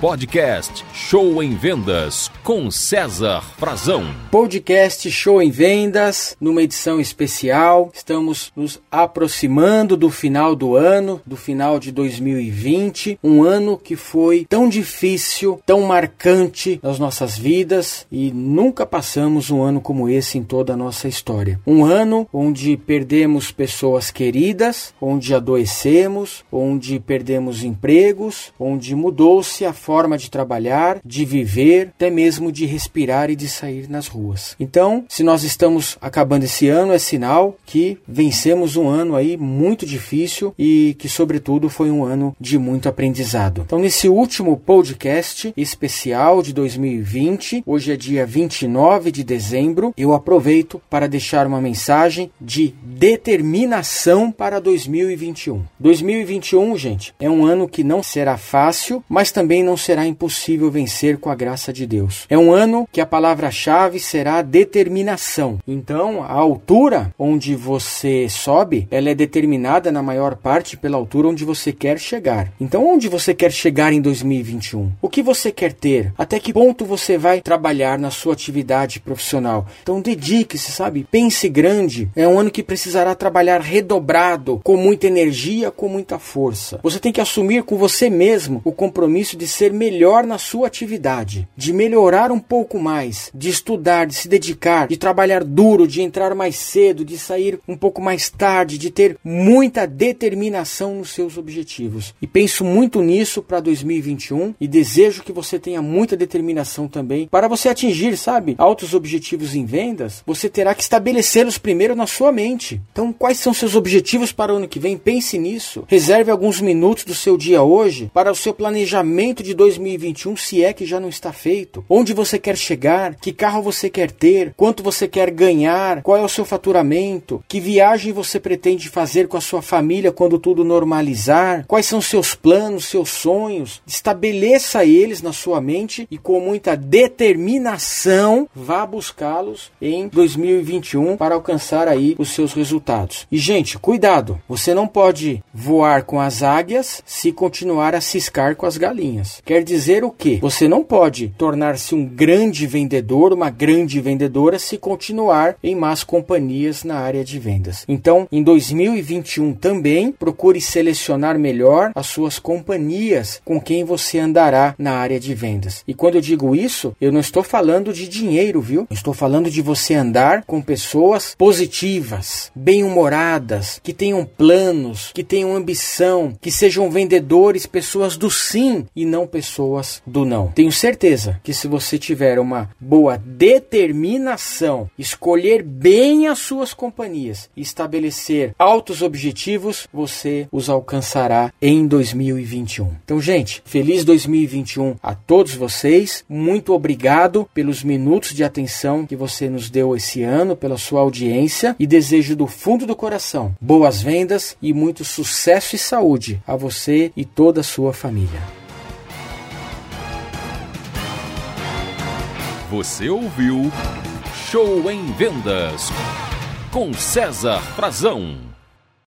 Podcast Show em Vendas com César Frazão. Podcast Show em Vendas, numa edição especial. Estamos nos aproximando do final do ano, do final de 2020, um ano que foi tão difícil, tão marcante nas nossas vidas e nunca passamos um ano como esse em toda a nossa história. Um ano onde perdemos pessoas queridas, onde adoecemos, onde perdemos empregos, onde mudou-se a forma de trabalhar, de viver, até mesmo de respirar e de sair nas ruas. Então, se nós estamos acabando esse ano, é sinal que vencemos um ano aí muito difícil e que, sobretudo, foi um ano de muito aprendizado. Então, nesse último podcast especial de 2020, hoje é dia 29 de dezembro, eu aproveito para deixar uma mensagem de determinação para 2021. 2021, gente, é um ano que não será fácil, mas também não será impossível vencer com a graça de Deus. É um ano que a palavra-chave será determinação. Então, a altura onde você sobe, ela é determinada na maior parte pela altura onde você quer chegar. Então, onde você quer chegar em 2021? O que você quer ter? Até que ponto você vai trabalhar na sua atividade profissional? Então, dedique-se, sabe? Pense grande. É um ano que precisará trabalhar redobrado, com muita energia, com muita força. Você tem que assumir com você mesmo o compromisso de ser melhor na sua atividade, de melhorar um pouco mais, de estudar, de se dedicar, de trabalhar duro, de entrar mais cedo, de sair um pouco mais tarde, de ter muita determinação nos seus objetivos. E penso muito nisso para 2021 e desejo que você tenha muita determinação também para você atingir, sabe, altos objetivos em vendas. Você terá que estabelecê-los primeiro na sua mente. Então, quais são seus objetivos para o ano que vem? Pense nisso. Reserve alguns minutos do seu dia hoje para o seu planejamento de 2021, se é que já não está feito. Onde você quer chegar? Que carro você quer ter? Quanto você quer ganhar? Qual é o seu faturamento? Que viagem você pretende fazer com a sua família quando tudo normalizar? Quais são seus planos, seus sonhos? Estabeleça eles na sua mente e com muita determinação vá buscá-los em 2021 para alcançar aí os seus resultados. E gente, cuidado, você não pode voar com as águias se continuar a ciscar com as galinhas. Quer dizer o quê? Você não pode tornar-se um grande vendedor, uma grande vendedora se continuar em más companhias na área de vendas. Então, em 2021 também procure selecionar melhor as suas companhias com quem você andará na área de vendas. E quando eu digo isso, eu não estou falando de dinheiro, viu? estou falando de você andar com pessoas positivas, bem-humoradas, que tenham planos, que tenham ambição, que sejam vendedores, pessoas do sim e não pessoas do não. Tenho certeza que se você tiver uma boa determinação, escolher bem as suas companhias e estabelecer altos objetivos, você os alcançará em 2021. Então, gente, feliz 2021 a todos vocês. Muito obrigado pelos minutos de atenção que você nos deu esse ano, pela sua audiência e desejo do fundo do coração boas vendas e muito sucesso e saúde a você e toda a sua família. Você ouviu Show em Vendas com César Frazão.